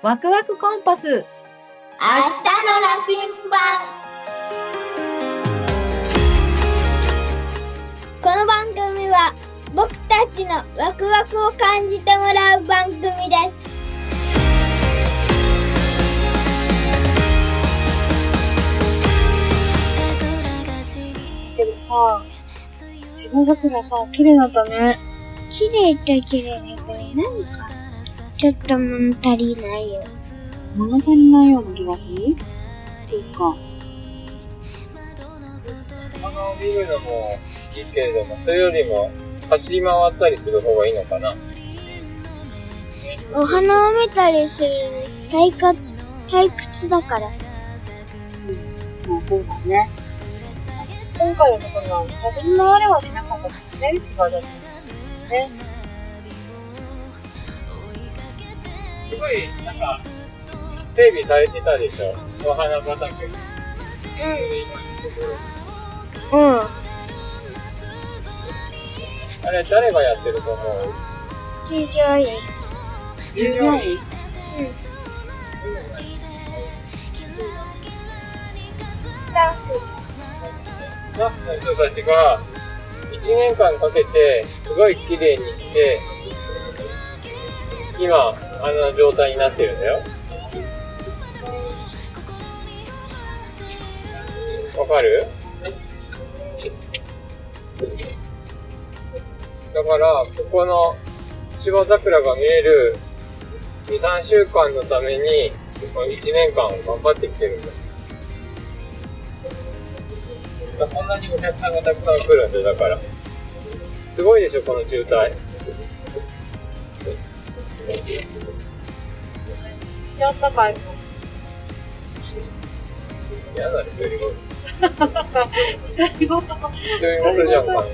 ワクワクコンパス。明日の羅針盤この番組は僕たちのワクワクを感じてもらう番組ですけどさ、芝桜さ、綺麗だったね。綺麗っちゃ綺麗だけどなんかちょっと物足りないよ物足りないような気がする？っていうか、花を見るのもいいけれども、それよりも走り回ったりする方がいいのかな？お花を見たりする退屈退屈だからまあそうだね。今回のところは走り回れはしなかったからね、芝桜。ね。ごい、なんか、整備されてたでしょ。お花畑。うん。うんあれ、誰がやってると思う従業員従業員スタッフスタッフの人たちが、1年間かけて、すごい綺麗にして、今、あの状態になってるんだよ。わかる？だから、ここの芝桜が見える2、3週間のために、1年間頑張ってきてるんだ。こんなにお客さんがたくさん来るんで、だから。すごいでしょ、この渋滞。ちょっとかい。嫌だね、独り言。二人ごと。独り言じゃんか。